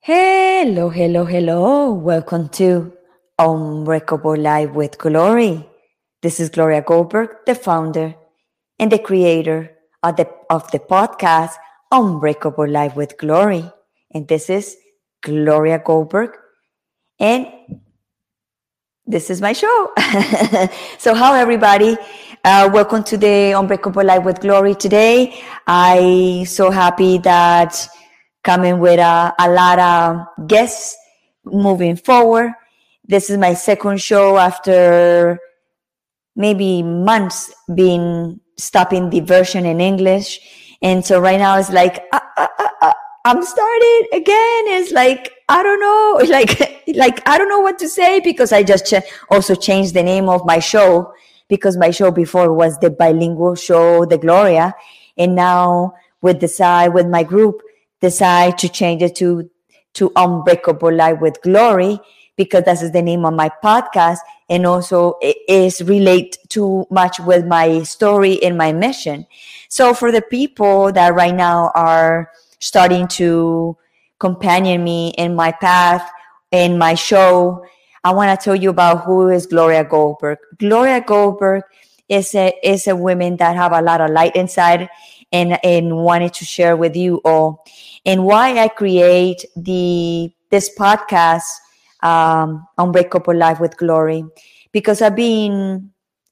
Hello, hello, hello. Welcome to Unbreakable Life with Glory. This is Gloria Goldberg, the founder and the creator of the, of the podcast Unbreakable Life with Glory. And this is Gloria Goldberg. And this is my show. so, how everybody? Uh, welcome to the Unbreakable Life with Glory today. I so happy that coming with a, a lot of guests moving forward. This is my second show after maybe months being stopping the version in English. And so right now it's like, uh, uh, uh I'm starting again. It's like, I don't know, like, like, I don't know what to say because I just ch- also changed the name of my show because my show before was the bilingual show, The Gloria. And now with the side, with my group, decide to change it to, to Unbreakable Life with Glory because that is the name of my podcast and also it is relate too much with my story and my mission. So for the people that right now are starting to companion me in my path in my show, I want to tell you about who is Gloria Goldberg. Gloria Goldberg is a is a woman that have a lot of light inside and and wanted to share with you all and why I create the this podcast um, Unbreakable Life with Glory because I've been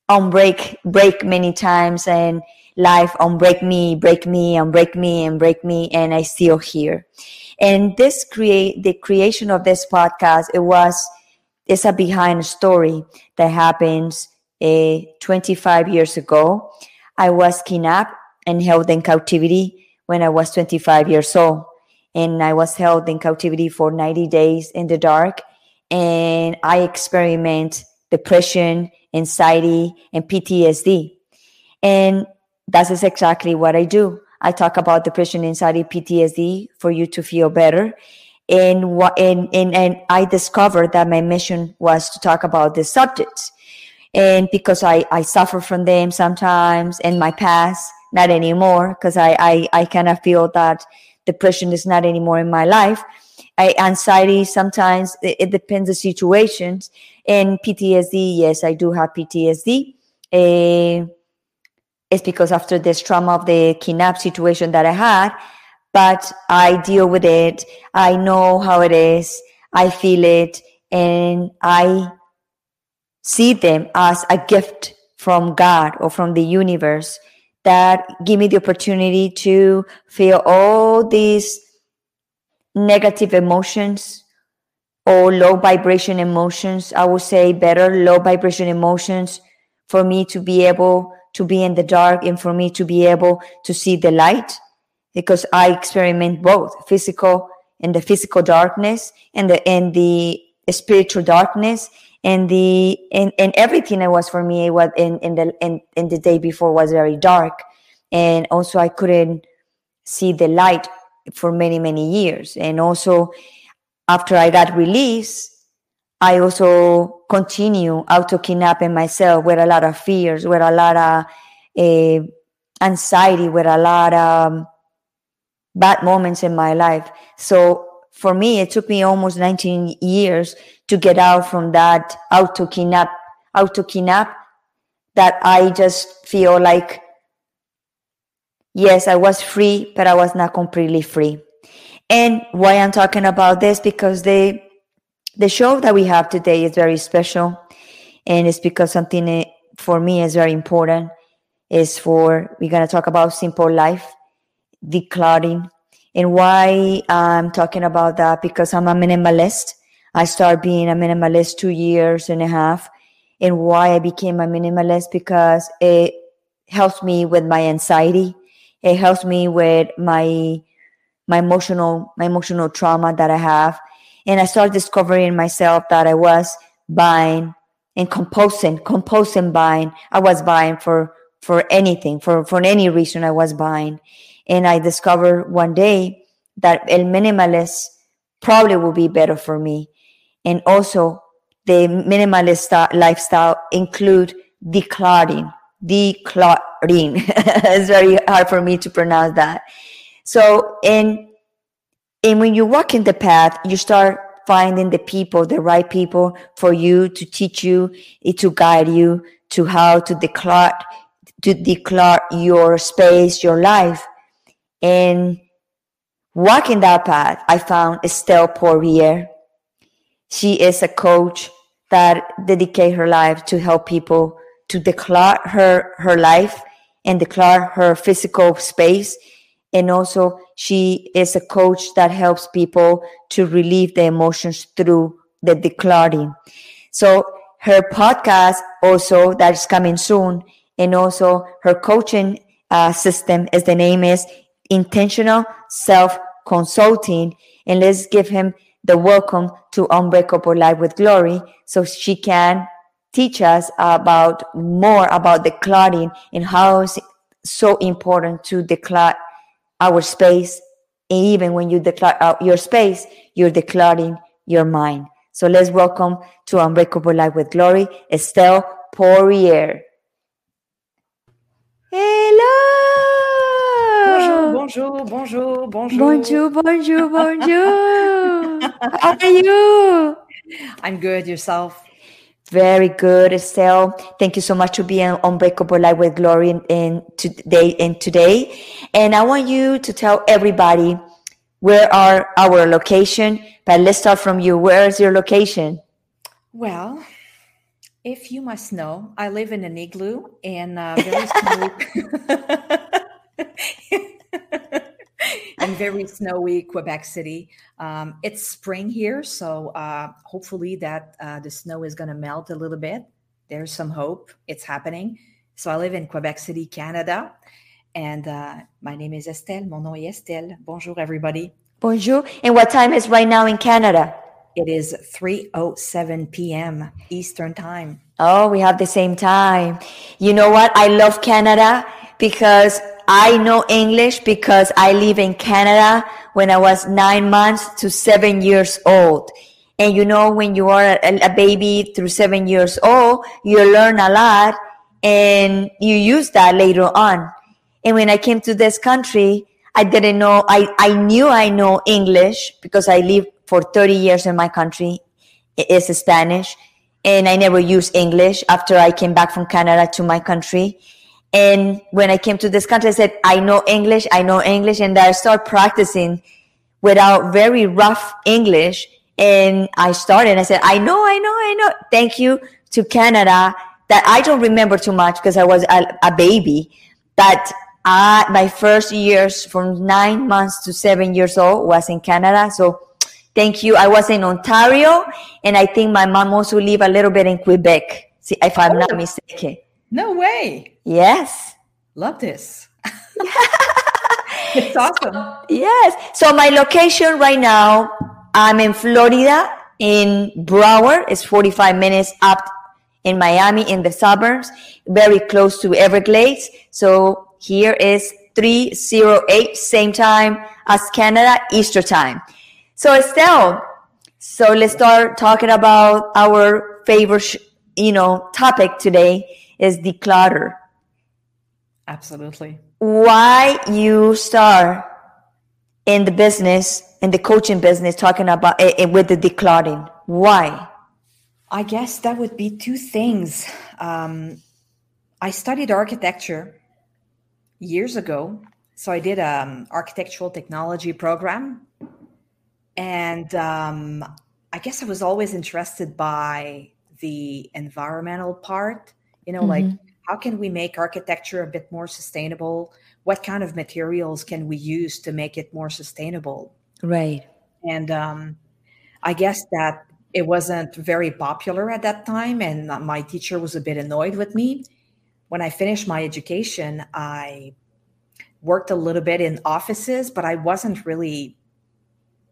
on break break many times and life on break me break me and break me and break me and I still here. And this create the creation of this podcast it was it's a behind story that happens uh, 25 years ago. I was kidnapped and held in captivity when I was 25 years old. And I was held in captivity for 90 days in the dark. And I experiment depression, anxiety, and PTSD. And that is exactly what I do. I talk about depression, anxiety, PTSD for you to feel better. And what and, and and I discovered that my mission was to talk about these subjects. And because I, I suffer from them sometimes in my past, not anymore, because I, I, I kind of feel that depression is not anymore in my life I, anxiety sometimes it, it, depends the situations and ptsd yes i do have ptsd uh, it's because after this trauma of the kidnap situation that i had but i deal with it i know how it is i feel it and i see them as a gift from god or from the universe that give me the opportunity to feel all these negative emotions or low vibration emotions. I would say better low vibration emotions for me to be able to be in the dark and for me to be able to see the light because I experiment both physical and the physical darkness and the and the spiritual darkness and the and, and everything it was for me it was in in the in, in the day before was very dark. And also I couldn't see the light for many many years. And also after i got released i also continue auto kidnapping myself with a lot of fears with a lot of uh, anxiety with a lot of um, bad moments in my life so for me it took me almost 19 years to get out from that auto kidnap auto kidnap that i just feel like yes, I was free, but I was not completely free. And why I'm talking about this because the the show that we have today is very special, and it's because something eh, for me is very important. Is for we're gonna talk about simple life, decluttering, and why I'm talking about that because I'm a minimalist. I started being a minimalist two years and a half, and why I became a minimalist because it helps me with my anxiety it helps me with my my emotional my emotional trauma that I have. And I started discovering myself that I was buying and composing, composing buying. I was buying for for anything, for for any reason I was buying. And I discovered one day that el minimalist probably would be better for me. And also the minimalist lifestyle include decluttering. Decluttering. it's very hard for me to pronounce that. So, and and when you walk in the path, you start finding the people, the right people for you to teach you, to guide you to how to declare to declare your space, your life. And walking that path, I found Estelle Poirier. She is a coach that dedicate her life to help people to declare her, her life and declare her physical space. And also she is a coach that helps people to relieve the emotions through the declaring. So her podcast also that is coming soon and also her coaching uh, system as the name is intentional self consulting and let's give him the welcome to unbreakable life with glory so she can teach us about more about the declaring and how it's so important to declare our space and even when you declare out uh, your space you're declaring your mind so let's welcome to unbreakable life with glory estelle poirier Hello. Bonjour, bonjour, bonjour, bonjour. Bonjour, bonjour, bonjour. How are you? I'm good. Yourself? Very good, Estelle. Thank you so much for being on Unbreakable Life with Glory in, in today and today. And I want you to tell everybody where are our location. But let's start from you. Where is your location? Well, if you must know, I live in an igloo and uh, very snowy, in very snowy Quebec City. Um, it's spring here, so uh, hopefully that uh, the snow is going to melt a little bit. There's some hope. It's happening. So I live in Quebec City, Canada, and uh, my name is Estelle. Mon nom est Estelle. Bonjour, everybody. Bonjour. And what time is right now in Canada? It is 3:07 p.m. Eastern Time. Oh, we have the same time. You know what? I love Canada because I know English because I live in Canada when I was 9 months to 7 years old. And you know when you are a, a baby through 7 years old, you learn a lot and you use that later on. And when I came to this country, I didn't know I, I knew I know English because I lived for 30 years in my country It is Spanish and I never used English after I came back from Canada to my country. And when I came to this country, I said, I know English, I know English. And I started practicing without very rough English. And I started, I said, I know, I know, I know. Thank you to Canada that I don't remember too much because I was a, a baby. That uh, my first years from nine months to seven years old was in Canada. So Thank you. I was in Ontario, and I think my mom also live a little bit in Quebec, see if I'm oh, not mistaken. No way. Yes. Love this. it's awesome. Yes. So my location right now, I'm in Florida, in Broward. It's 45 minutes up in Miami, in the suburbs, very close to Everglades. So here is 308, same time as Canada, Easter time. So Estelle, so let's start talking about our favorite, you know, topic today is declutter. Absolutely. Why you start in the business, in the coaching business, talking about it, it with the decluttering? Why? I guess that would be two things. Um, I studied architecture years ago, so I did an um, architectural technology program and um, I guess I was always interested by the environmental part. You know, mm-hmm. like how can we make architecture a bit more sustainable? What kind of materials can we use to make it more sustainable? Right. And um, I guess that it wasn't very popular at that time, and my teacher was a bit annoyed with me. When I finished my education, I worked a little bit in offices, but I wasn't really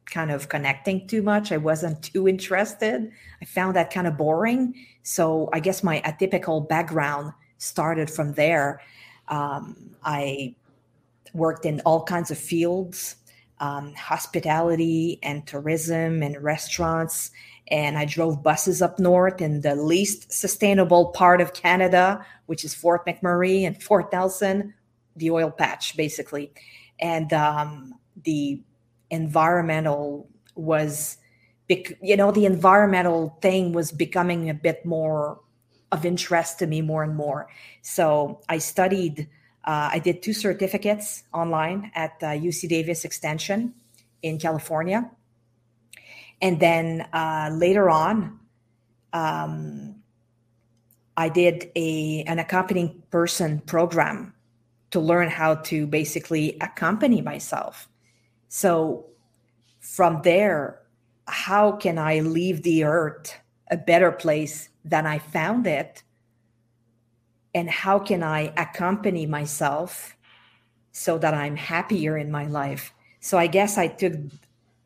kind of connecting too much. I wasn't too interested. I found that kind of boring. So I guess my atypical background started from there. Um, I worked in all kinds of fields um, hospitality and tourism and restaurants and I drove buses up north in the least sustainable part of Canada, which is Fort McMurray and Fort Nelson, the oil patch, basically. And um, the environmental was, you know, the environmental thing was becoming a bit more of interest to me more and more. So I studied, uh, I did two certificates online at uh, UC Davis Extension in California and then uh, later on, um, I did a an accompanying person program to learn how to basically accompany myself. So from there, how can I leave the earth a better place than I found it? And how can I accompany myself so that I'm happier in my life? So I guess I took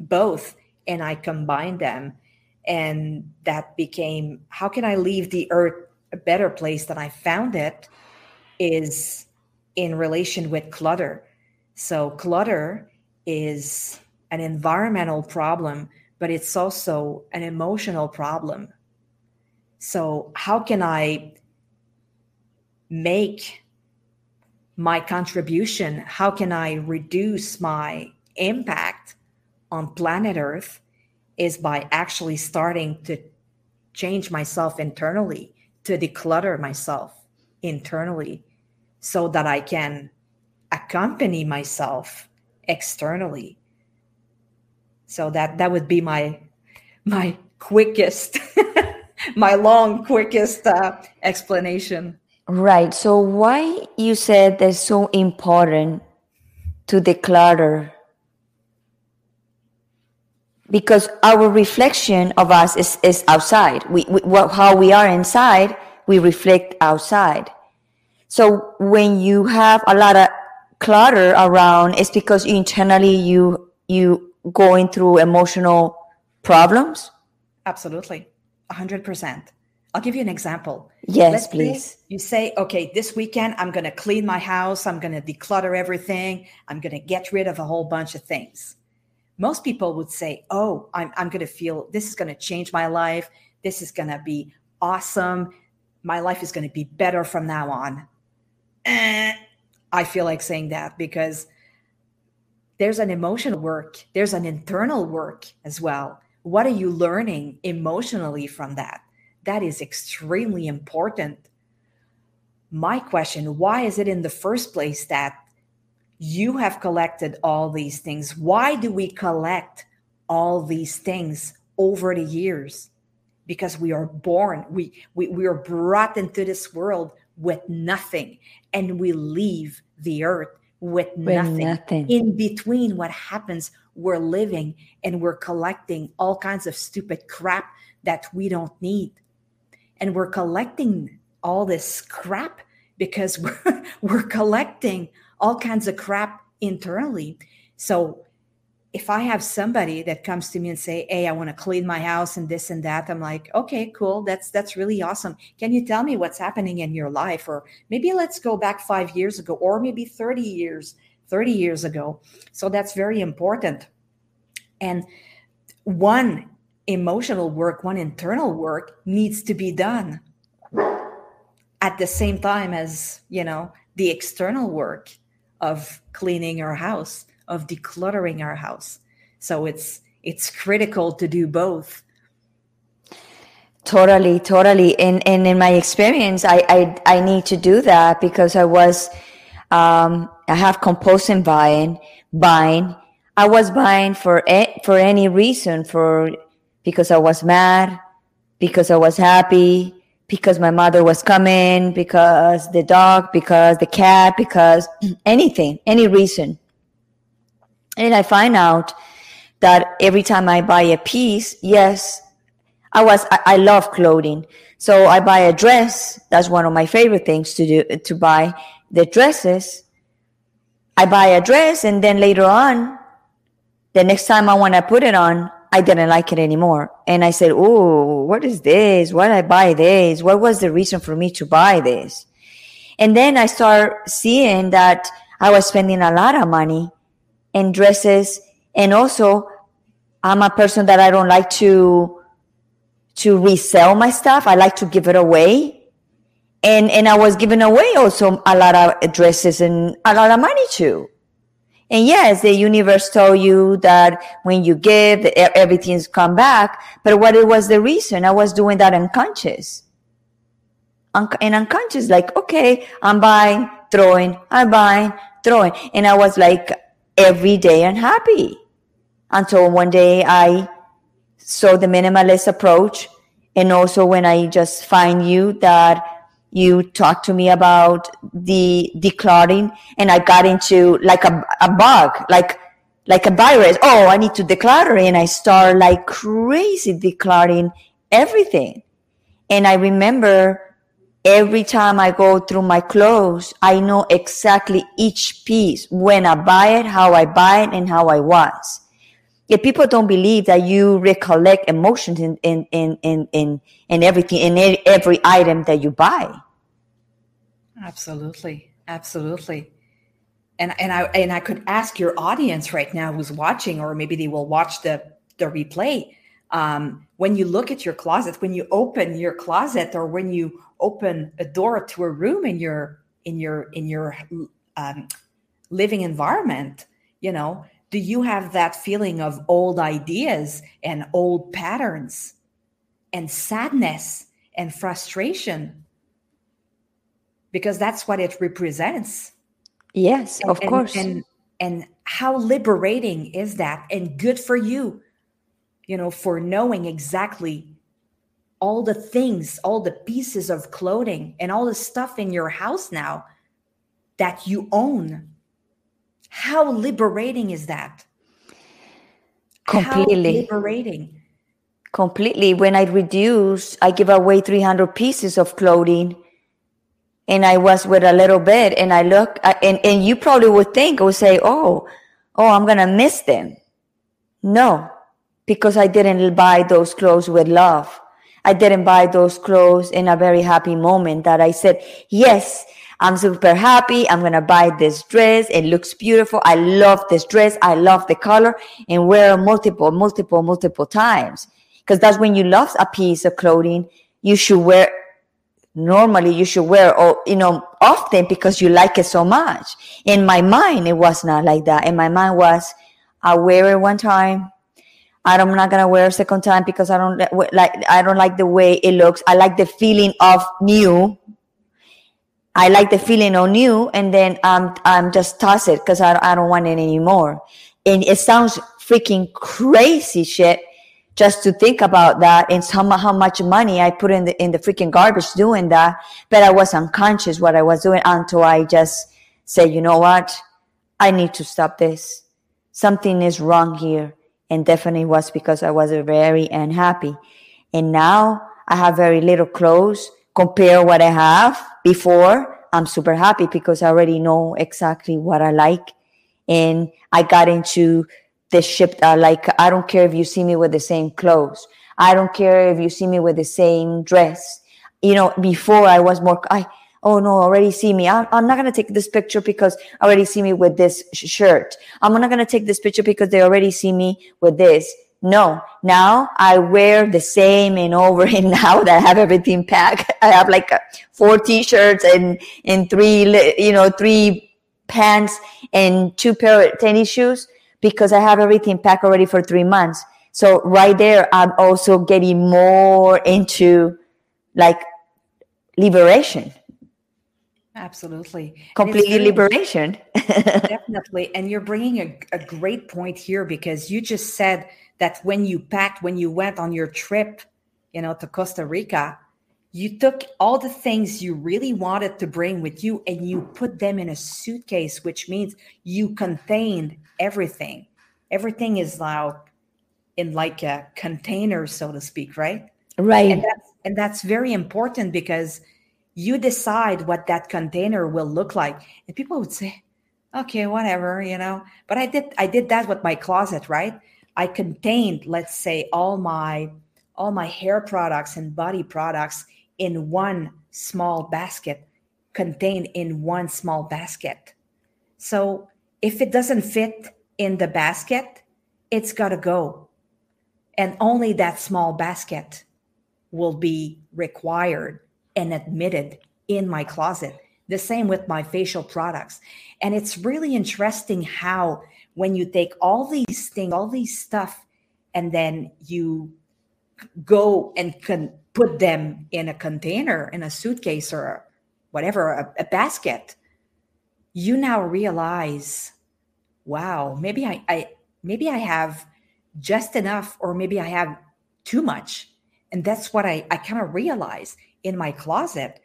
both and I combined them. And that became how can I leave the earth a better place than I found it is in relation with clutter. So, clutter is an environmental problem, but it's also an emotional problem. So, how can I make my contribution? How can I reduce my impact on planet Earth is by actually starting to change myself internally, to declutter myself internally so that I can accompany myself externally. So that that would be my my quickest my long quickest uh, explanation. Right. So why you said that's so important to declutter because our reflection of us is, is outside. We, we what, how we are inside, we reflect outside. So when you have a lot of clutter around, is because internally you you going through emotional problems. Absolutely, hundred percent. I'll give you an example. Yes, Let's please. you say, okay, this weekend I'm going to clean my house. I'm going to declutter everything. I'm going to get rid of a whole bunch of things most people would say, Oh, I'm, I'm going to feel this is going to change my life. This is going to be awesome. My life is going to be better from now on. Eh, I feel like saying that because there's an emotional work, there's an internal work as well. What are you learning emotionally from that? That is extremely important. My question why is it in the first place that you have collected all these things. Why do we collect all these things over the years? Because we are born, we, we, we are brought into this world with nothing, and we leave the earth with nothing. nothing. In between what happens, we're living and we're collecting all kinds of stupid crap that we don't need. And we're collecting all this crap because we're, we're collecting all kinds of crap internally. So if I have somebody that comes to me and say, "Hey, I want to clean my house and this and that," I'm like, "Okay, cool. That's that's really awesome. Can you tell me what's happening in your life or maybe let's go back 5 years ago or maybe 30 years, 30 years ago." So that's very important. And one emotional work, one internal work needs to be done at the same time as, you know, the external work of cleaning your house, of decluttering our house. So it's it's critical to do both. Totally, totally. And and in my experience, I I, I need to do that because I was um, I have compulsive buying, buying. I was buying for a, for any reason, for because I was mad, because I was happy, because my mother was coming, because the dog, because the cat, because anything, any reason. And I find out that every time I buy a piece, yes, I was, I, I love clothing. So I buy a dress. That's one of my favorite things to do, to buy the dresses. I buy a dress and then later on, the next time I want to put it on, I didn't like it anymore. And I said, Oh, what is this? Why did I buy this? What was the reason for me to buy this? And then I start seeing that I was spending a lot of money in dresses. And also, I'm a person that I don't like to to resell my stuff. I like to give it away. And, and I was giving away also a lot of dresses and a lot of money too. And yes, the universe told you that when you give, everything's come back. But what it was the reason? I was doing that unconscious. Un- and unconscious, like, okay, I'm buying, throwing, I'm buying, throwing. And I was like every day unhappy until one day I saw the minimalist approach. And also when I just find you that you talked to me about the decluttering and I got into like a, a bug, like, like a virus. Oh, I need to declutter. And I start like crazy decluttering everything. And I remember every time I go through my clothes, I know exactly each piece, when I buy it, how I buy it, and how I was. If people don't believe that you recollect emotions in, in, in, in, in, in everything, in every item that you buy. Absolutely. Absolutely. And, and I, and I could ask your audience right now who's watching, or maybe they will watch the, the replay. Um, when you look at your closet, when you open your closet or when you open a door to a room in your in your in your um, living environment you know do you have that feeling of old ideas and old patterns and sadness and frustration? Because that's what it represents. Yes of and, course. and and how liberating is that and good for you you know for knowing exactly all the things, all the pieces of clothing, and all the stuff in your house now that you own. How liberating is that? Completely How liberating. Completely. When I reduce, I give away 300 pieces of clothing and I was with a little bit and I look and, and you probably would think, I would say, oh, oh, I'm going to miss them. No, because I didn't buy those clothes with love. I didn't buy those clothes in a very happy moment that I said, yes, I'm super happy. I'm going to buy this dress. It looks beautiful. I love this dress. I love the color and wear multiple, multiple, multiple times. Cause that's when you love a piece of clothing, you should wear normally you should wear or you know often because you like it so much in my mind it was not like that in my mind was i wear it one time I'm not gonna wear a second time because I don't like I don't like the way it looks. I like the feeling of new. I like the feeling of new, and then I'm I'm just toss it because I I don't want it anymore. And it sounds freaking crazy shit just to think about that and how, how much money I put in the in the freaking garbage doing that. But I was unconscious what I was doing until I just said, you know what, I need to stop this. Something is wrong here and definitely was because I was very unhappy. And now I have very little clothes compare what I have before. I'm super happy because I already know exactly what I like. And I got into the ship. Uh, like, I don't care if you see me with the same clothes. I don't care if you see me with the same dress. You know, before I was more, I, oh no, already see me. I'm, I'm not going to take this picture because already see me with this sh- shirt. I'm not going to take this picture because they already see me with this. No, now I wear the same and over. And now that I have everything packed, I have like uh, four t-shirts and, and three, you know, three pants and two pair of tennis shoes because I have everything packed already for three months. So right there, I'm also getting more into like liberation Absolutely. Completely liberation. definitely. And you're bringing a, a great point here because you just said that when you packed, when you went on your trip, you know, to Costa Rica, you took all the things you really wanted to bring with you and you put them in a suitcase, which means you contained everything. Everything is now in like a container, so to speak, right? Right. And that's, and that's very important because – you decide what that container will look like. And people would say okay whatever you know? But i did i did that with my closet right? I contained let's say all my all my hair products and body products in one small basket contained in one small basket. So if it doesn't fit in the basket it's got to go. And only that small basket will be required and admitted in my closet. The same with my facial products. And it's really interesting how when you take all these things, all these stuff, and then you go and can put them in a container, in a suitcase or whatever, a, a basket, you now realize, wow, maybe I, I maybe I have just enough, or maybe I have too much. And that's what I, I kind of realized in my closet.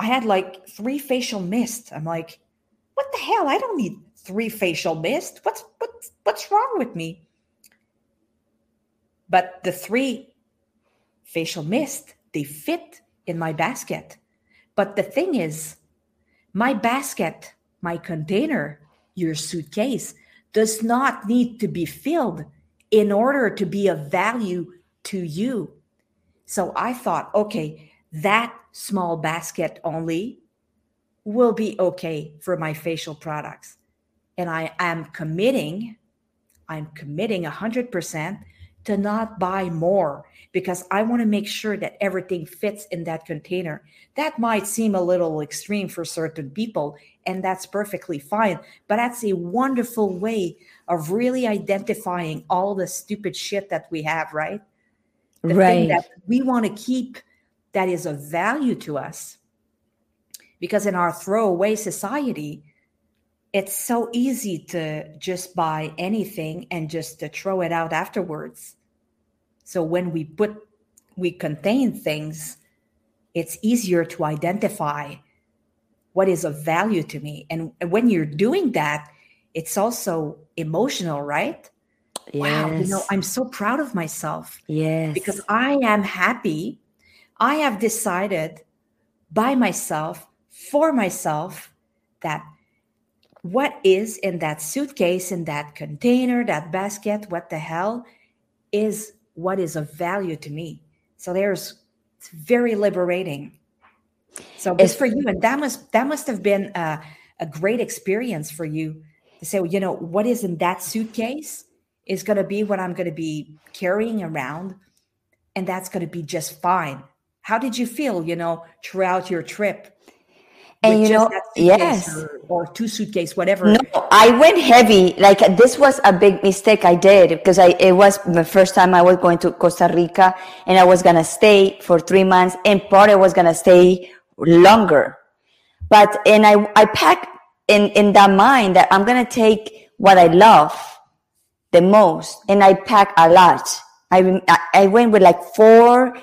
I had like three facial mist. I'm like, what the hell? I don't need three facial mist. What's what's what's wrong with me? But the three facial mist, they fit in my basket. But the thing is, my basket, my container, your suitcase does not need to be filled in order to be of value to you. So I thought, okay, that small basket only will be okay for my facial products. And I am committing, I'm committing 100% to not buy more because I want to make sure that everything fits in that container. That might seem a little extreme for certain people, and that's perfectly fine. But that's a wonderful way of really identifying all the stupid shit that we have, right? The right. thing that we want to keep that is of value to us. Because in our throwaway society, it's so easy to just buy anything and just to throw it out afterwards. So when we put, we contain things, it's easier to identify what is of value to me. And when you're doing that, it's also emotional, right? Yes. Wow, you know, I'm so proud of myself. Yes. Because I am happy. I have decided by myself, for myself, that what is in that suitcase, in that container, that basket, what the hell is what is of value to me. So there's it's very liberating. So it's for you, and that must that must have been a, a great experience for you to say, well, you know, what is in that suitcase is going to be what I'm going to be carrying around, and that's going to be just fine. How did you feel, you know, throughout your trip? and you know yes. or, or, two suitcase whatever? No i went heavy. Like this was a big mistake i did because i it was the first time i was going to costa rica and i was going to stay for three months and part i was going to stay longer. But and i i packed in in that mind that i'm going to take what i love the most and i pack a lot. I i went with like four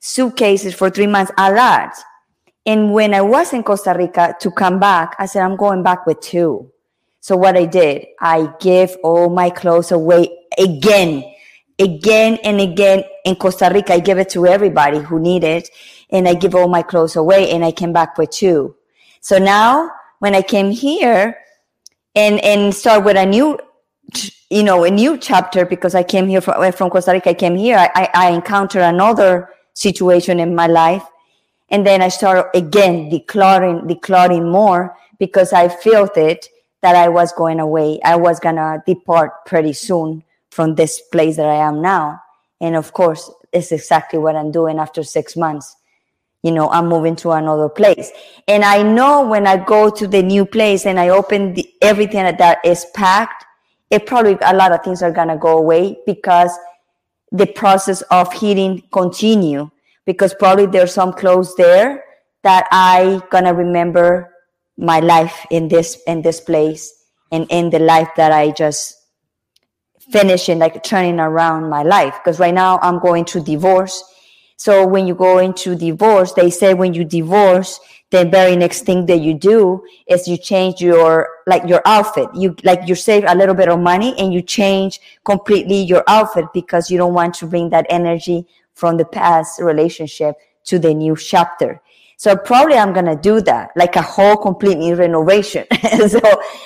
suitcases for three months a lot and when I was in Costa Rica to come back, I said, I'm going back with two. So what I did, I gave all my clothes away again, again and again in Costa Rica. I gave it to everybody who needed and I give all my clothes away and I came back with two. So now when I came here and, and start with a new, you know, a new chapter because I came here from, from Costa Rica, I came here, I, I encountered another situation in my life and then I started again declaring, declaring more because I felt it that I was going away. I was going to depart pretty soon from this place that I am now. And of course, it's exactly what I'm doing after six months. You know, I'm moving to another place. And I know when I go to the new place and I open the, everything that is packed, it probably a lot of things are going to go away because the process of healing continue because probably there's some clothes there that I gonna remember my life in this in this place and in the life that I just finishing like turning around my life because right now I'm going through divorce. So when you go into divorce, they say when you divorce, the very next thing that you do is you change your like your outfit. You like you save a little bit of money and you change completely your outfit because you don't want to bring that energy from the past relationship to the new chapter. So probably I'm to do that, like a whole completely renovation. so,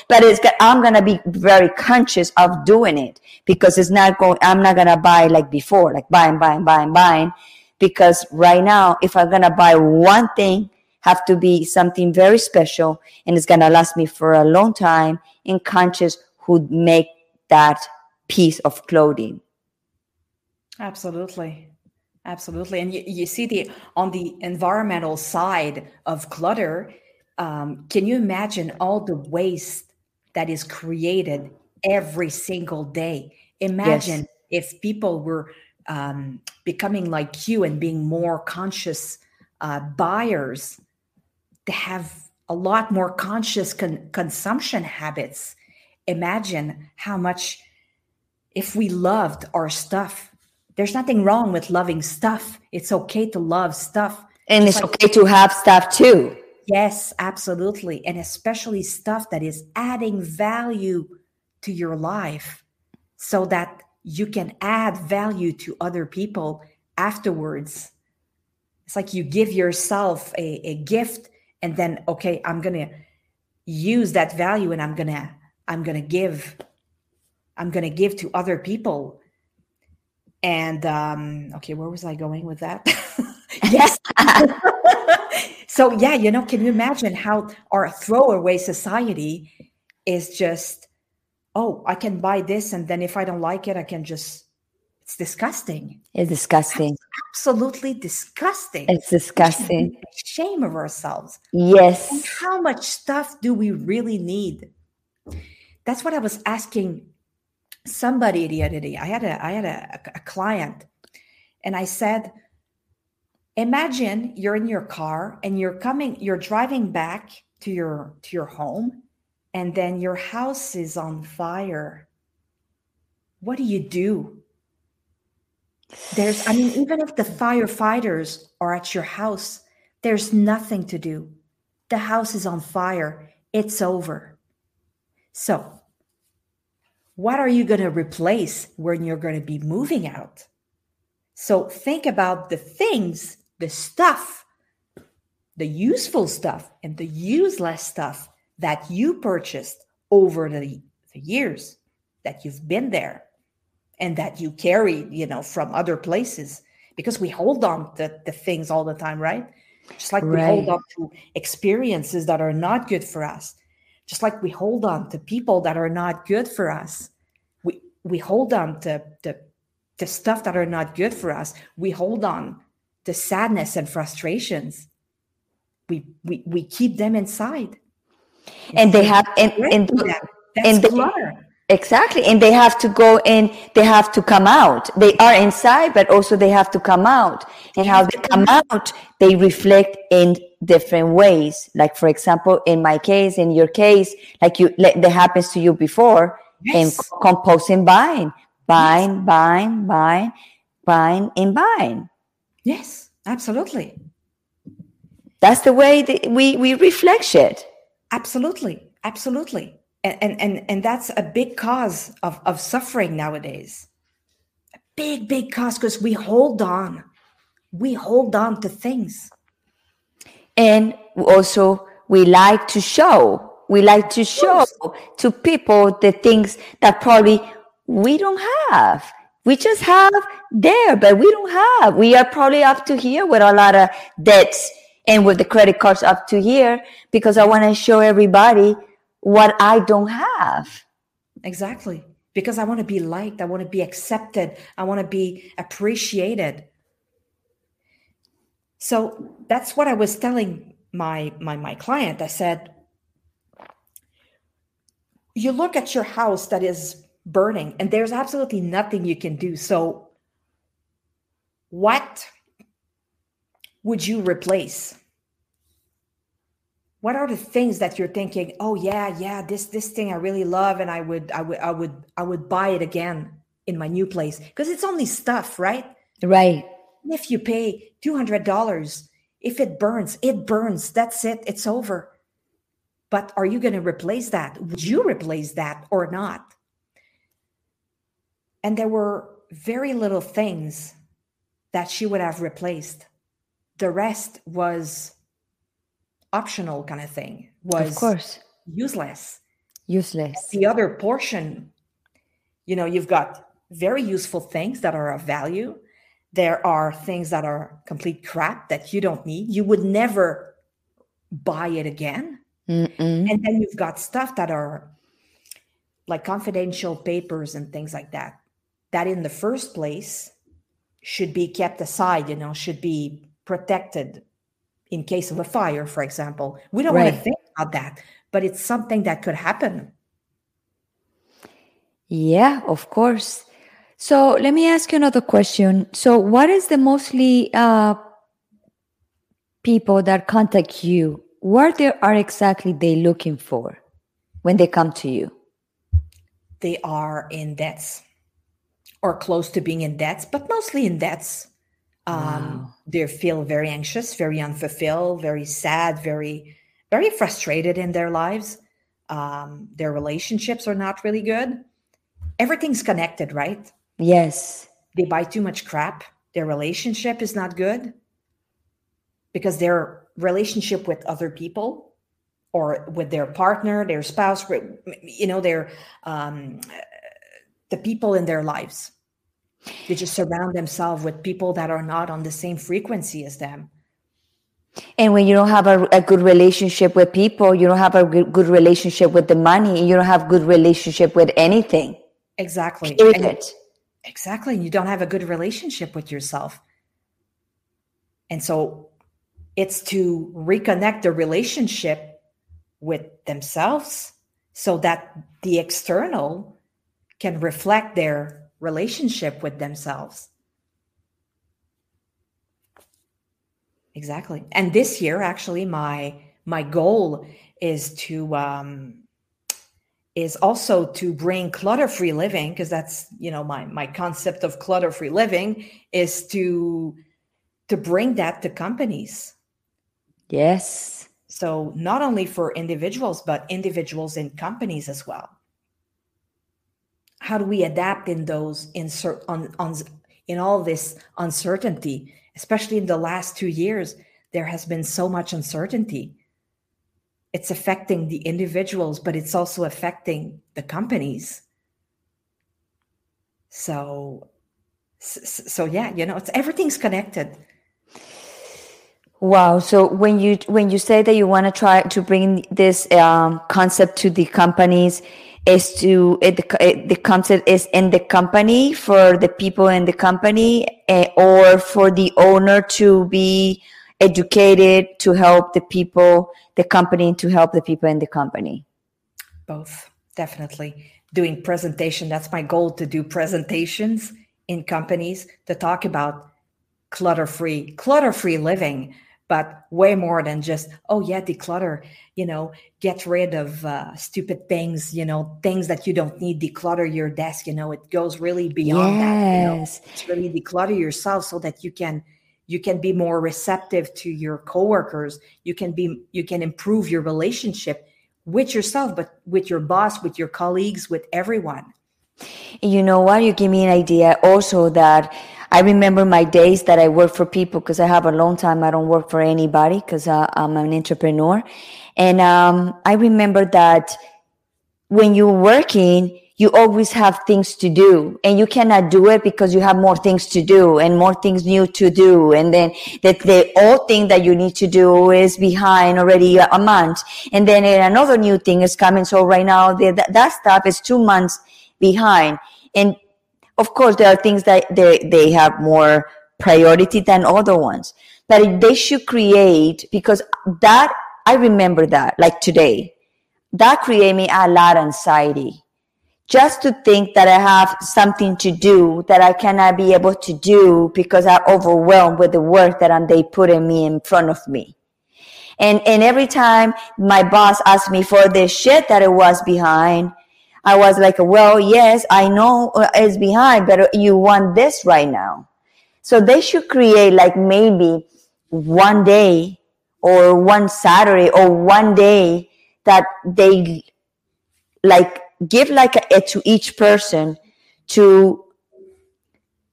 but it's, I'm to be very conscious of doing it because it's not going, I'm not to buy like before, like buying, buying, buying, buying. Because right now, if I'm to buy one thing, have to be something very special and it's going to last me for a long time and conscious who make that piece of clothing. Absolutely. absolutely and you, you see the on the environmental side of clutter um, can you imagine all the waste that is created every single day imagine yes. if people were um, becoming like you and being more conscious uh, buyers to have a lot more conscious con- consumption habits. Imagine how much if we loved our stuff there's nothing wrong with loving stuff. It's okay to love stuff and it's like, okay to have stuff too. Yes absolutely. And especially stuff that is adding value to your life so that you can add value to other people afterwards. It's like you give yourself a, a gift and then okay i'm gonna use that value and i'm gonna i'm gonna give i'm gonna give to other people. And um okay where was i going with that? Yes. So yeah you know can you imagine how our throwaway society is just oh i can buy this and then if i don't like it i can just it's disgusting. It's disgusting absolutely disgusting it's disgusting shame of ourselves yes and how much stuff do we really need that's what i was asking somebody the other day. I had a I had a, a client, and I said, imagine you're in your car and you're coming, you're driving back to your to your home, and then your house is on fire. What do you do? There's, I mean, even if the firefighters are at your house, there's nothing to do. The house is on fire. It's over. So what are you going to replace when you're going to be moving out? So think about the things, the stuff, the useful stuff, and the useless stuff that you purchased over the, the years that you've been there and that you carry, you know, from other places because we hold on to the things all the time, right? Just like right. we hold on to experiences that are not good for us. Just like we hold on to people that are not good for us. We we hold on to the the stuff that are not good for us. We hold on to sadness and frustrations. We we, we keep them inside. And they have and, and, and they, exactly and they have to go and they have to come out. They are inside but also they have to come out. And how they come out they reflect in different ways. Like for example in my case in your case like you that happens to you before yes. in composting buying buying. Yes. buying buying buying and buying. Yes absolutely. That's the way that we we reflect it. Absolutely absolutely. and and and, and that's a big cause of of suffering nowadays a big big cause because we hold on we hold on to things and also, we like to show. We like to show to people the things that probably we don't have. We just have there, but we don't have. We are probably up to here with a lot of debts and with the credit cards up to here because I want to show everybody what I don't have. Exactly. Because I want to be liked. I want to be accepted. I want to be appreciated. So that's what I was telling my my my client. I said, you look at your house that is burning and there's absolutely nothing you can do. So what would you replace? What are the things that you're thinking, "Oh yeah, yeah, this this thing I really love and I would I would I would I would buy it again in my new place." Because it's only stuff, right? Right if you pay $200, if it burns, it burns. That's it. It's over. But are you going to replace that? Would you replace that or not? And there were very little things that she would have replaced. The rest was optional kind of thing. Was of course useless. Useless. The other portion, you know, you've got very useful things that are of value there are things that are complete crap that you don't need. You would never buy it again. Mm-mm. And then you've got stuff that are like confidential papers and things like that. That in the first place should be kept aside, you know, should be protected in case of a fire, for example. We don't right. want to think about that, but it's something that could happen. Yeah, of course. So let me ask you another question. So, what is the mostly uh, people that contact you? What they are exactly they looking for when they come to you? They are in debts or close to being in debts, but mostly in debts. Um, wow. They feel very anxious, very unfulfilled, very sad, very, very frustrated in their lives. Um, their relationships are not really good. Everything's connected, right? Yes. They buy too much crap. Their relationship is not good because their relationship with other people or with their partner, their spouse, you know, their um, the people in their lives. They just surround themselves with people that are not on the same frequency as them. And when you don't have a, a, good relationship with people, you don't have a good relationship with the money, you don't have good relationship with anything. Exactly. And, exactly. You don't have a good relationship with yourself. And so it's to reconnect the relationship with themselves so that the external can reflect their relationship with themselves. Exactly. And this year, actually, my my goal is to um, is also to bring clutter free living because that's you know my my concept of clutter free living is to to bring that to companies yes so not only for individuals but individuals in companies as well how do we adapt in those insert on, on in all this uncertainty? Especially in the last two years there has been so much uncertainty. It's affecting the individuals but it's also affecting the companies. So so yeah you know it's everything's connected. Wow. So when you when you say that you want to try to bring this um, concept to the companies, is to it, it, the concept is in the company for the people in the company uh, or for the owner to be educated to help the people the company to help the people in the company. Both definitely. Doing presentation that's my goal to do presentations in companies to talk about clutter free clutter free living but way more than just oh yeah declutter you know get rid of uh, stupid things you know things that you don't need declutter your desk you know it goes really beyond yes. that you know? it's really declutter yourself so that you can you can be more receptive to your coworkers you can be you can improve your relationship with yourself but with your boss with your colleagues with everyone you know what you give me an idea also that I remember my days that I work for people because I have a long time I don't work for anybody because uh, I'm an entrepreneur. And um, I remember that when you're working, you always have things to do and you cannot do it because you have more things to do and more things new to do. And then that the old thing that you need to do is behind already a month. And then another new thing is coming. So right now the, that, that stuff is two months behind. And of course, there are things that they, they have more priority than other ones, but they should create because that, I remember that like today, that created me a lot of anxiety. Just to think that I have something to do that I cannot be able to do because I'm overwhelmed with the work that they putting me in front of me. And, and every time my boss asked me for the shit that it was behind, I was like, well, yes, I know uh, it's behind, but you want this right now. So they should create like maybe one day or one Saturday or one day that they like give like a, it to each person to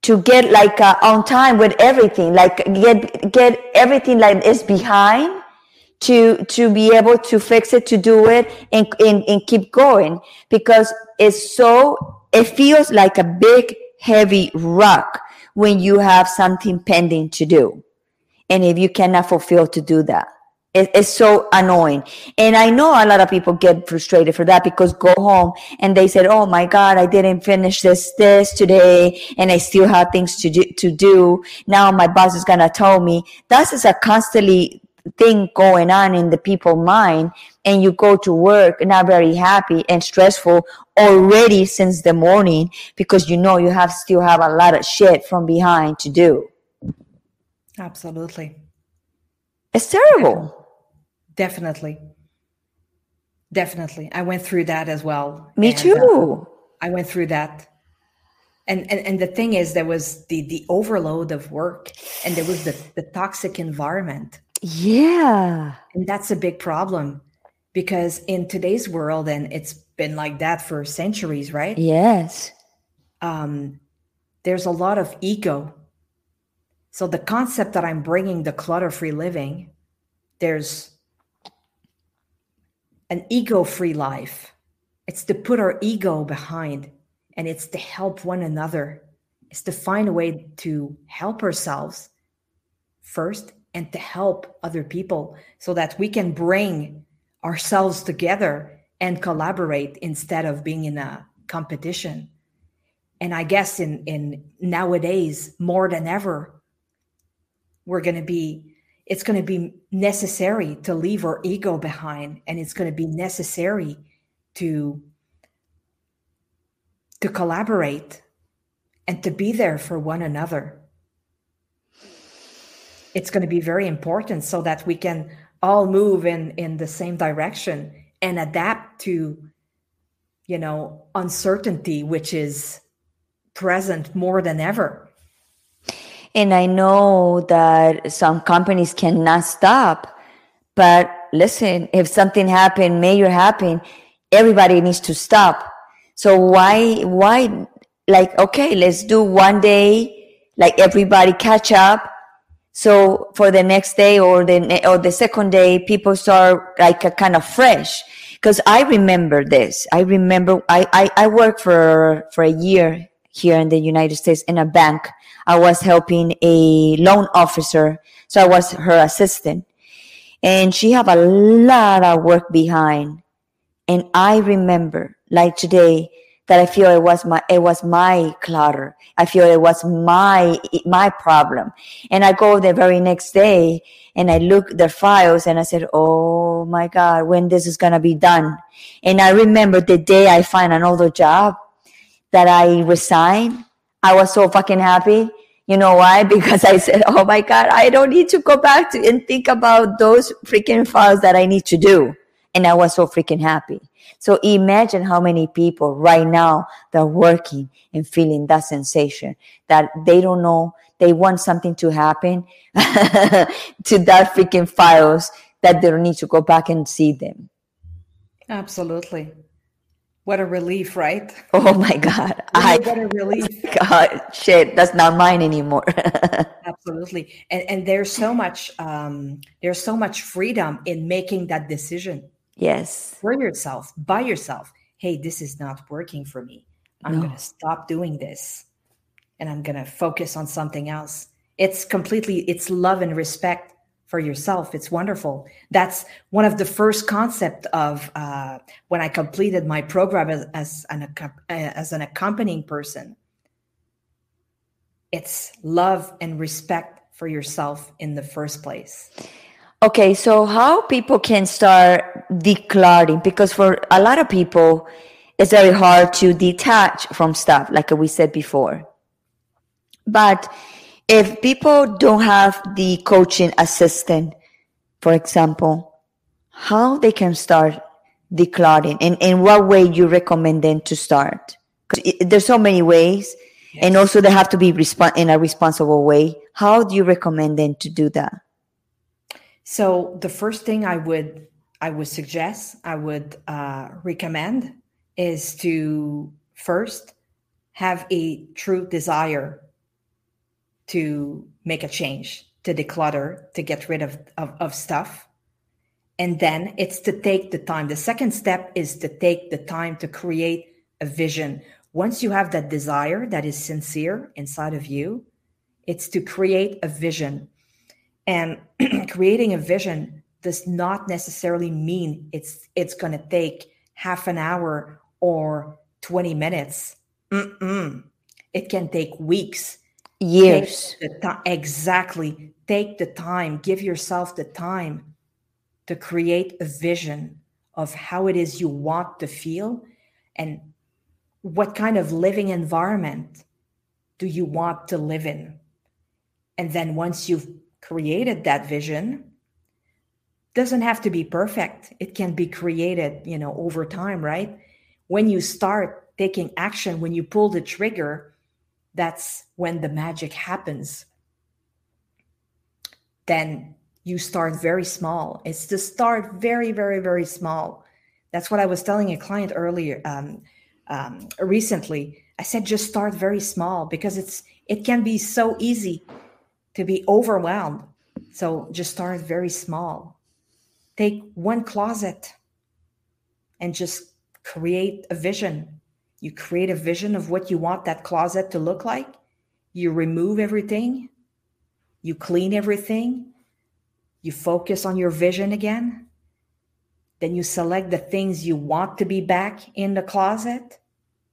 to get like uh, on time with everything like get get everything like is behind to to be able to fix it to do it and, and, and keep going because it's so it feels like a big heavy rock when you have something pending to do and if you cannot fulfill to do that It, it's so annoying. And I know a lot of people get frustrated for that because go home and they said, Oh my God, I didn't finish this, this today. And I still have things to do, to do. Now my boss is to tell me that is a constantly thing going on in the people mind. And you go to work not very happy and stressful already since the morning because you know you have still have a lot of shit from behind to do. Absolutely. It's terrible. Definitely. Definitely. I went through that as well. Me And, uh, too. I went through that. And, and and the thing is there was the the overload of work and there was the, the toxic environment. Yeah. And that's a big problem because in today's world and it's been like that for centuries, right? Yes. um, there's a lot of ego. So the concept that I'm bringing, the clutter-free living, there's an ego-free life. It's to put our ego behind, and it's to help one another. It's to find a way to help ourselves first and to help other people so that we can bring ourselves together and collaborate instead of being in a competition. And i guess in in nowadays more than ever we're going to be it's going to be necessary to leave our ego behind and it's going to be necessary to to collaborate and to be there for one another it's going to be very important so that we can all move in in the same direction and adapt to you know uncertainty which is present more than ever And I know that some companies cannot stop. But listen, if something happened, major happen, everybody needs to stop. So why, why, like, okay, let's do one day, like everybody catch up. So for the next day or the, or the second day, people start like a kind of fresh. Cause I remember this. I remember I, I, I worked for, for a year here in the United States in a bank. I was helping a loan officer. So I was her assistant and she have a lot of work behind. And I remember like today that I feel it was my, it was my clutter. I feel it was my, my problem. And I go the very next day and I look the files and I said, Oh my God, when this is to be done. And I remember the day I find another job that I resigned, I was so fucking happy. You know why? Because I said, Oh my God, I don't need to go back to and think about those freaking files that I need to do. And I was so freaking happy. So imagine how many people right now that are working and feeling that sensation that they don't know. They want something to happen to that freaking files that they don't need to go back and see them. absolutely what a relief right Oh my God. I, what a relief God, shit, that's not mine anymore. absolutely and and there's so much um there's so much freedom in making that decision yes. for yourself by yourself hey this is not working for me. I'm No. going to stop doing this and i'm going to focus on something else. It's completely it's love and respect for yourself. It's wonderful. That's one of the first concept of uh, when i completed my program as, as an uh, as an accompanying person. It's love and respect for yourself in the first place Okay, so how people can start decluttering? Because for a lot of people, it's very hard to detach from stuff, like we said before. But if people don't have the coaching assistant, for example, how they can start decluttering and in what way you recommend them to start? 'Cause it- there's so many ways, and also they have to be respon in a responsible way. How do you recommend them to do that? So the first thing I would I would suggest, I would uh, recommend, is to first have a true desire to make a change, to declutter, to get rid of, of, of stuff. And then it's to take the time. The second step is to take the time to create a vision. Once you have that desire that is sincere inside of you, it's to create a vision. And creating a vision does not necessarily mean it's it's going to take half an hour or 20 minutes. Mm-mm. It can take weeks, years. exactly. Take the time, give yourself the time to create a vision of how it is you want to feel and what kind of living environment do you want to live in. And then once you've created that vision, doesn't have to be perfect. It can be created, you know, over time, right? When you start taking action, when you pull the trigger, that's when the magic happens. Then you start very small. It's to start very, very, very small. That's what I was telling a client earlier, um, um, recently. I said just start very small because it's it can be so easy to be overwhelmed. So just start very small take one closet and just create a vision. You create a vision of what you want that closet to look like. You remove everything, you clean everything, you focus on your vision again. Then you select the things you want to be back in the closet.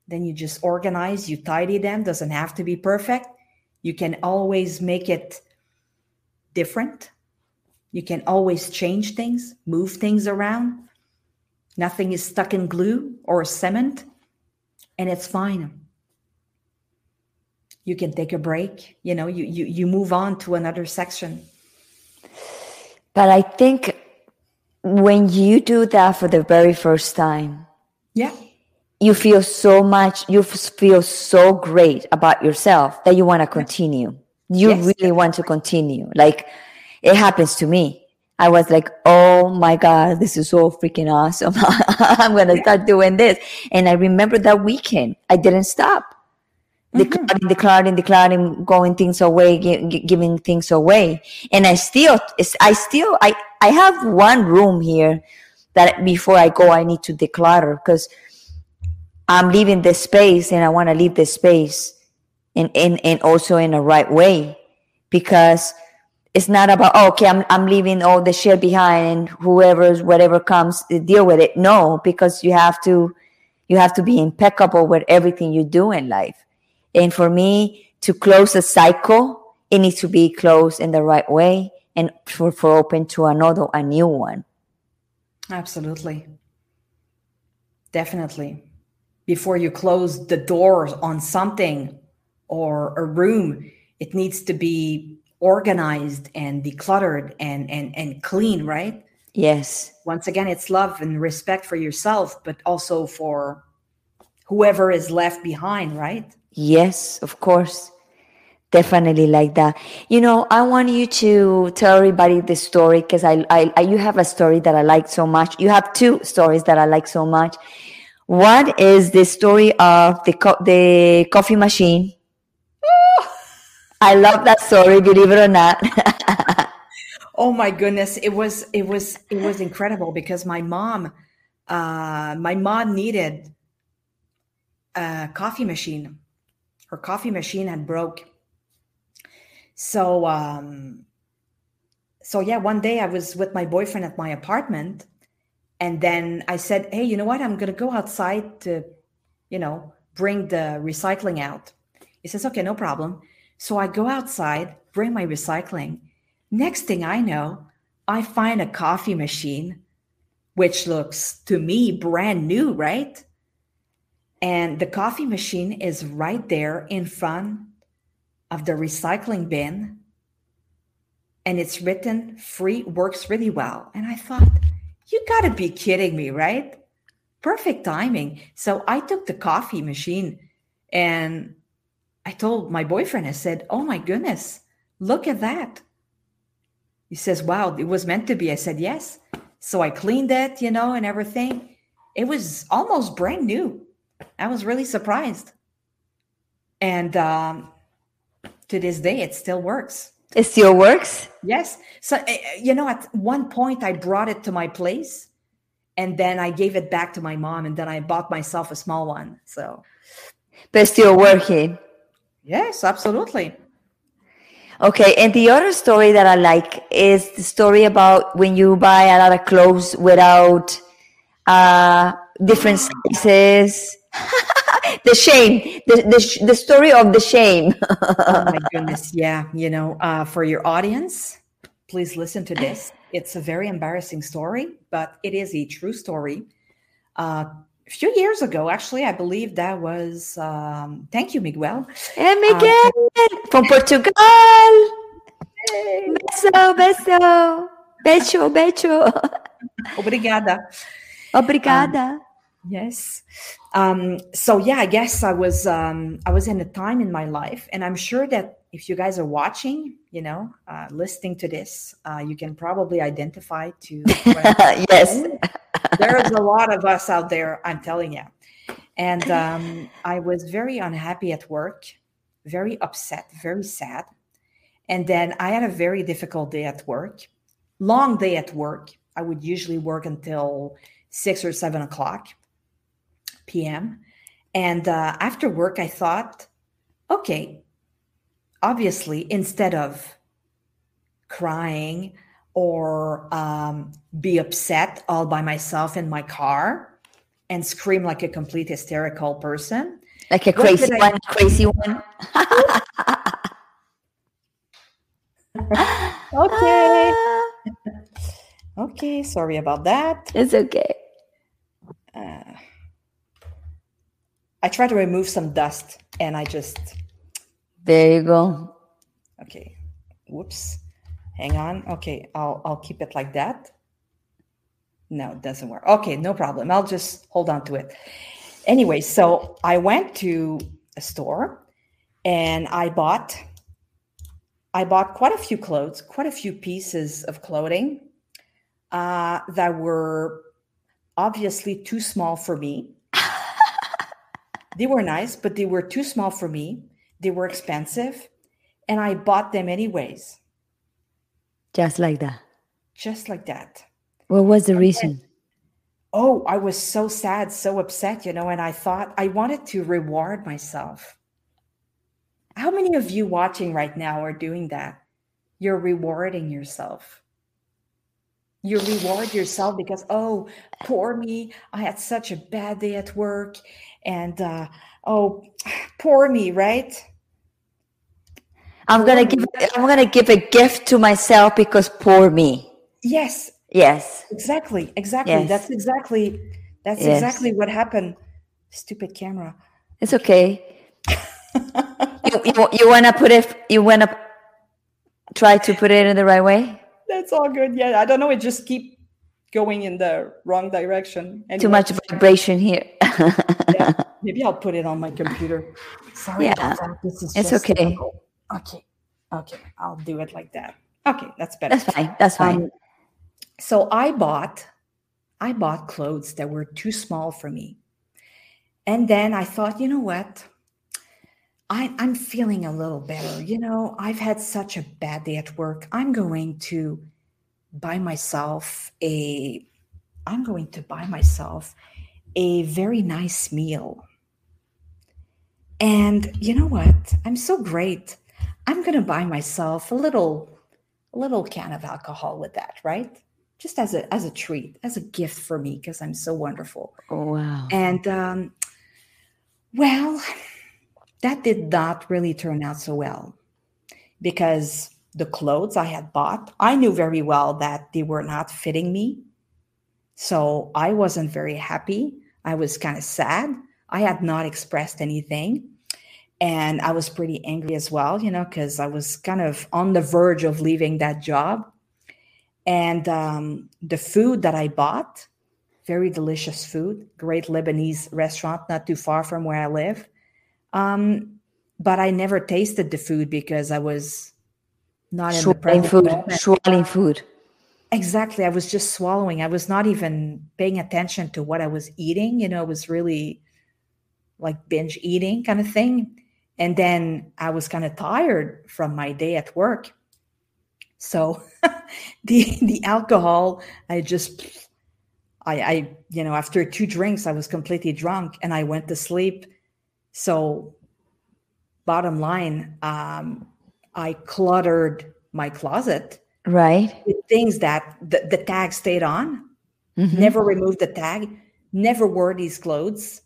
Then you just organize, you tidy them. Doesn't have to be perfect. You can always make it different you can always change things, move things around. Nothing is stuck in glue or cement, and it's fine. You can take a break, you know, you, you, you move on to another section. But I think when you do that for the very first time, yeah, you feel so much, you feel so great about yourself that you want to continue. You yes. really want to continue. Like, it happens to me. I was like, oh my God, this is so freaking awesome. I'm going to start doing this. And I remember that weekend, I didn't stop. Declaring, mm-hmm. declaring, declaring, going things away, giving things away. And I still, I still, I, I have one room here that before I go, I need to declare because I'm leaving this space and I want to leave this space and, and, and also in the right way. Because it's not about oh, okay I'm, I'm leaving all the shit behind and whoever's whatever comes uh, deal with it. No because you have to you have to be impeccable with everything you do in life. And for me to close a cycle it needs to be closed in the right way and for, for open to another a new one. Absolutely. Definitely before you close the doors on something or a room it needs to be organized and decluttered and and and clean right? Yes. Once again it's love and respect for yourself but also for whoever is left behind right? Yes of course. Definitely like that. You know i want you to tell everybody this story because I, I, I you have a story that i like so much. You have two stories that i like so much one is the story of the co- the coffee machine I love that story, believe it or not. oh my goodness, it was it was it was incredible because my mom, uh, my mom needed a coffee machine. Her coffee machine had broke. So um, so yeah, one day I was with my boyfriend at my apartment, and then I said, "Hey, you know what? I'm gonna go outside to, you know, bring the recycling out." He says, "Okay, no problem." So I go outside, bring my recycling. Next thing I know, I find a coffee machine, which looks to me brand new, right? And the coffee machine is right there in front of the recycling bin. And it's written free, works really well. And I thought, you got to be kidding me, right? Perfect timing. So I took the coffee machine and I told my boyfriend, I said, Oh my goodness, look at that. He says, Wow, it was meant to be. I said, Yes. So I cleaned it, you know, and everything. It was almost brand new. I was really surprised. And um, to this day, it still works. It still works? Yes. So, eh, eh, you know, at one point, I brought it to my place and then I gave it back to my mom and then I bought myself a small one. So, but still working. Yes, absolutely. Okay, and the other story that I like is the story about when you buy a lot of clothes without uh, different sizes. the shame, the, the, the story of the shame. oh my goodness. Yeah. You know, uh, for your audience, please listen to this. It's a very embarrassing story, but it is a true story. Uh, a few years ago, actually, I believe that was, um, thank you, Miguel. Hey, Miguel from Portugal. Beso, beso. Becho, becho. Obrigada. Obrigada. Um, yes. Um, so yeah, I guess I was um, I was in a time in my life, and I'm sure that if you guys are watching, you know, uh, listening to this, uh, you can probably identify to. yes. There's a lot of us out there. I'm telling you, and um, I was very unhappy at work, very upset, very sad, and then I had a very difficult day at work, long day at work. I would usually work until six or seven o'clock p.m. And uh, after work, I thought, okay, obviously, instead of crying or um, be upset all by myself in my car and scream like a complete hysterical person, like a crazy one, I- crazy one. okay. okay, sorry about that. It's okay. Uh, I try to remove some dust and I just. There you go. Okay. Whoops. Hang on. Okay. I'll, I'll keep it like that. No, it doesn't work. Okay. No problem. I'll just hold on to it. Anyway, so I went to a store and I bought. I bought quite a few clothes, quite a few pieces of clothing uh, that were obviously too small for me they were nice, but they were too small for me. They were expensive, and I bought them anyways. Just like that. Just like that. What was the reason? oh, I was so sad, so upset, you know, and I thought I wanted to reward myself. How many of you watching right now are doing that? You're rewarding yourself. You reward yourself because, oh, poor me. I had such a bad day at work and uh, oh, poor me, right? I'm gonna give I'm gonna give a gift to myself because poor me. Yes. Yes. Exactly. Exactly. Yes. That's exactly that's yes. exactly what happened. Stupid camera. It's okay. you, you, you wanna put it you wanna try to put it in the right way? That's all good. Yeah, I don't know. It just keep going in the wrong direction. Anyway. Too much vibration here. yeah, maybe I'll put it on my computer. Sorry yeah. This is it's okay. Difficult. Okay. Okay. I'll do it like that. Okay, that's better. That's fine. That's fine. Um, so I bought I bought clothes that were too small for me. And then I thought, you know what? I, I'm feeling a little better. You know, I've had such a bad day at work. I'm going to buy myself a I'm going to buy myself a very nice meal. And you know what? I'm so great. I'm going to buy myself a little a little can of alcohol with that, right? Just as a as a treat, as a gift for me because I'm so wonderful. Oh, wow. And um well, that did not really turn out so well because the clothes I had bought, I knew very well that they were not fitting me. So I wasn't very happy. I was kind of sad. I had not expressed anything. And I was pretty angry as well, you know, because I was kind of on the verge of leaving that job. And um, the food that I bought, very delicious food, great Lebanese restaurant not too far from where I live. Um, but I never tasted the food because I was not in swallowing the food, moment. swallowing food. Exactly. I was just swallowing. I was not even paying attention to what I was eating. You know, it was really like binge eating kind of thing. And then I was kind of tired from my day at work. So the the alcohol, I just I I you know, after two drinks, I was completely drunk and I went to sleep. So bottom line, um, I cluttered my closet right with things that the, the tag stayed on, Mhm. never removed the tag, never wore these clothes.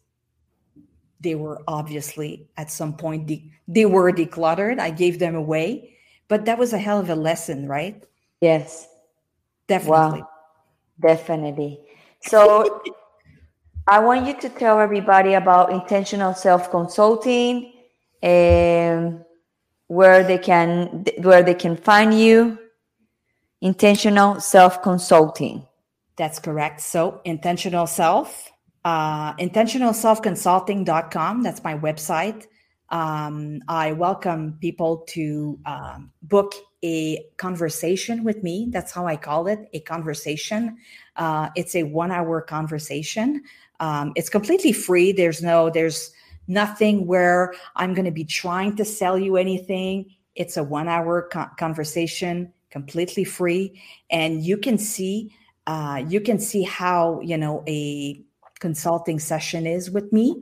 They were obviously at some point de- they were decluttered. I gave them away, but that was a hell of a lesson, right? yes Definitely. definitely so i want you to tell everybody about intentional self-consulting and where they can where they can find you intentional self-consulting That's correct. So intentional self, uh, intentionalselfconsulting.com. That's my website. Um, I welcome people to um, book a conversation with me. That's how I call it a conversation. Uh, it's a one hour conversation. Um, it's completely free. There's no, there's nothing where I'm going to be trying to sell you anything. It's a one hour co- conversation, completely free. And you can see uh, you can see how you know a consulting session is with me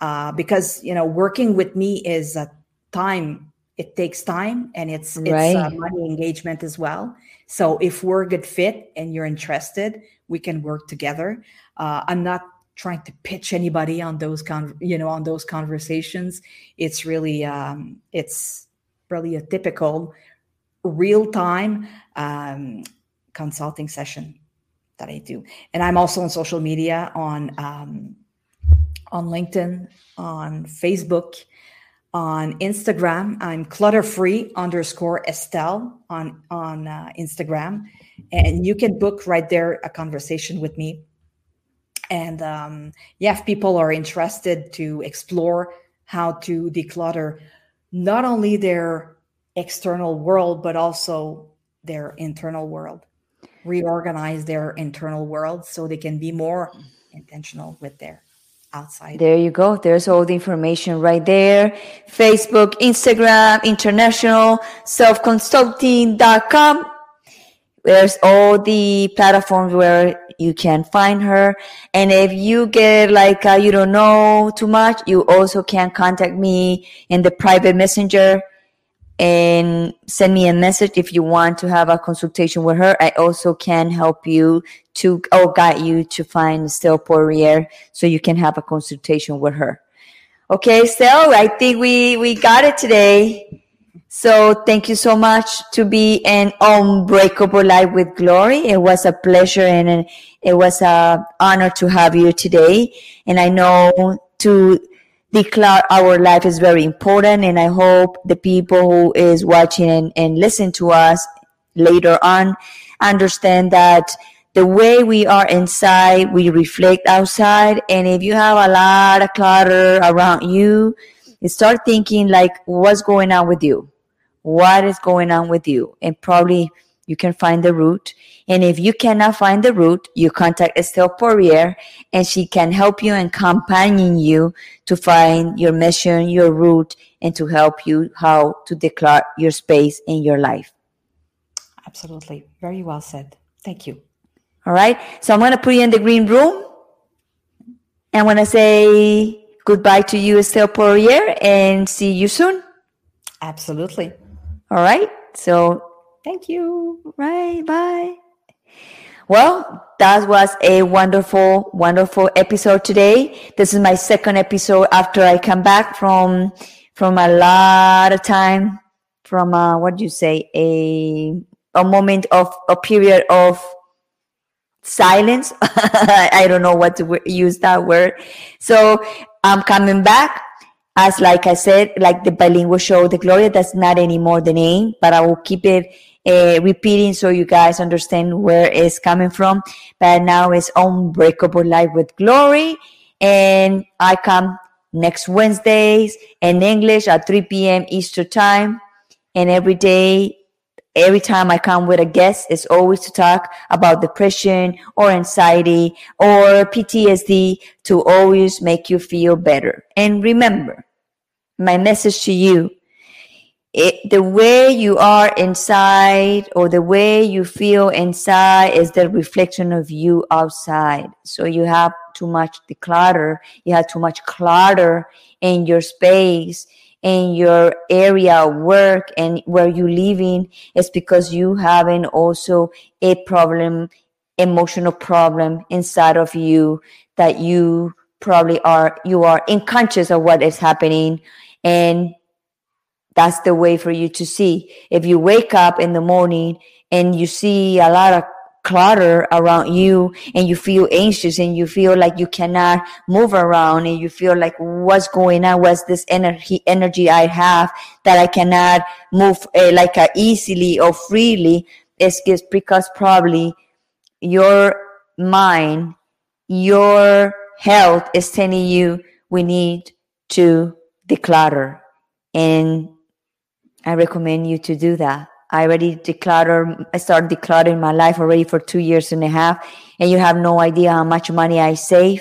uh, because you know working with me is a time it takes time and it's it's uh, money engagement as well so if we're a good fit and you're interested we can work together uh, i'm not trying to pitch anybody on those con- you know on those conversations it's really um, it's really a typical real time um, consulting session that I do. And I'm also on social media on um, on LinkedIn, on Facebook, on Instagram. I'm clutter free underscore Estelle on on uh, Instagram, and you can book right there a conversation with me. And um, yeah, if people are interested to explore how to declutter not only their external world but also their internal world reorganize their internal world so they can be more intentional with their outside There you go. There's all the information right there. Facebook, Instagram, international, selfconsulting.com. There's all the platforms where you can find her. And if you get like, uh, you don't know too much, you also can contact me in the private messenger and send me a message if you want to have a consultation with her. I also can help you to or guide you to find Stella Poirier so you can have a consultation with her. Okay, Stella, I think we we got it today. So thank you so much to be an Unbreakable Life with Glory. It was a pleasure and it was a honor to have you today. And I know to declare our life is very important. And I hope the people who is watching and, and listen to us later on understand that the way we are inside, we reflect outside. And if you have a lot of clutter around you, start thinking like, what's going on with you? What is going on with you? And probably you can find the root. And if you cannot find the root, you contact Estelle Poirier and she can help you and accompany you to find your mission, your root, and to help you how to declare your space in your life. absolutely very well said thank you All right. So I'm going to put you in the green room. And going to say goodbye to you, Estelle Poirier, and see you soon. absolutely All right. So, thank you right. Bye. Well, that was a wonderful, wonderful episode today. This is my second episode after I come back from, from a lot of time, from, uh, what do you say? A, a moment of, a period of silence. I don't know what to w- use that word. So I'm coming back as, like I said, like the bilingual show, the Gloria, that's not anymore the name, but I will keep it uh, repeating so you guys understand where it's coming from. But now it's Unbreakable Life with Glory. And I come next Wednesdays in English at 3 p.m. Eastern time. And every day every time I come with a guest, it's always to talk about depression or anxiety or PTSD to always make you feel better. And remember, my message to you it, the way you are inside or the way you feel inside is the reflection of you outside. So you have too much declutter, you have too much clutter in your space in your area of work and where you living is because you having also a problem emotional problem inside of you that you probably are you are unconscious of what is happening and that's the way for you to see. If you wake up in the morning and you see a lot of clutter around you and you feel anxious and you feel like you cannot move around and you feel like what's going on? What's this energy energy i have that i cannot move uh, like uh, easily or freely? It's because probably your mind your health is telling you we need to declutter and i recommend you to do that I already decluttered, I started decluttering my life already for two years and a half. And you have no idea how much money I save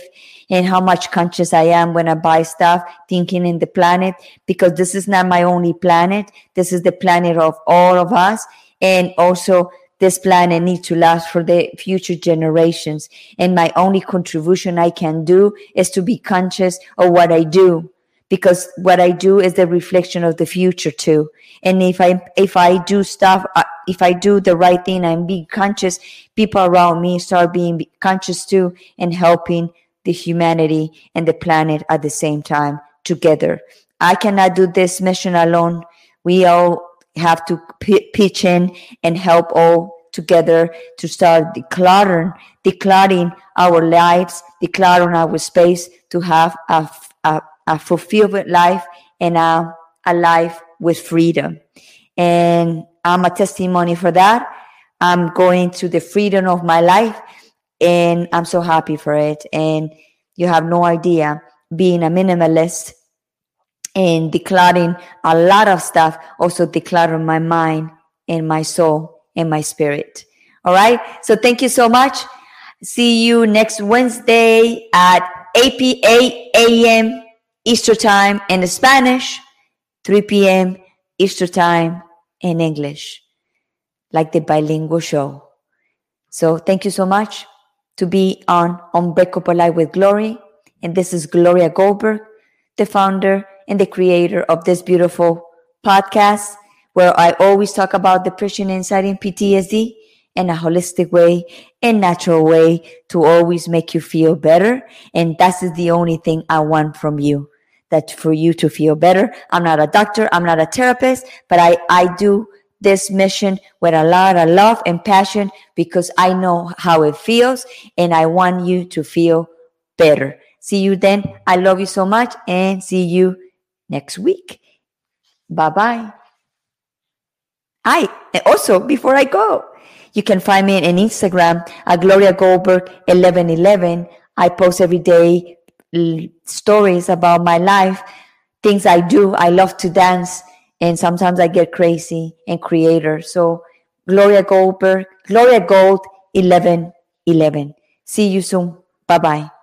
and how much conscious I am when I buy stuff, thinking in the planet, because this is not my only planet. This is the planet of all of us. And also this planet needs to last for the future generations. And my only contribution I can do is to be conscious of what I do because what I do is the reflection of the future too. And if I if I do stuff, uh, if I do the right thing, I'm being conscious. People around me start being conscious too, and helping the humanity and the planet at the same time together. I cannot do this mission alone. We all have to p- pitch in and help all together to start decluttering, decluttering our lives, decluttering our space to have a, a a fulfilled life and a, a life with freedom. And I'm a testimony for that. I'm going to the freedom of my life and I'm so happy for it. And you have no idea being a minimalist and decluttering a lot of stuff, also decluttering my mind and my soul and my spirit. All right. So thank you so much. See you next Wednesday at 8 a.m. Eastern Time in Spanish, 3 p.m. Easter Time in English, like the bilingual show. So thank you so much to be on Unbreakable Life with Glory. And this is Gloria Goldberg, the founder and the creator of this beautiful podcast where I always talk about depression, anxiety, and PTSD in a holistic way, a natural way to always make you feel better. And that is the only thing I want from you that for you to feel better. I'm not a doctor. I'm not a therapist, but I, I do this mission with a lot of love and passion because I know how it feels and I want you to feel better. See you then. I love you so much and see you next week. Bye bye. I also before I go, you can find me on Instagram at Gloria Goldberg 1111. I post every day stories about my life, things I do. I love to dance, and sometimes I get crazy and creator. So, Gloria Goldberg, Gloria Gold, 11 11. See you soon. Bye bye.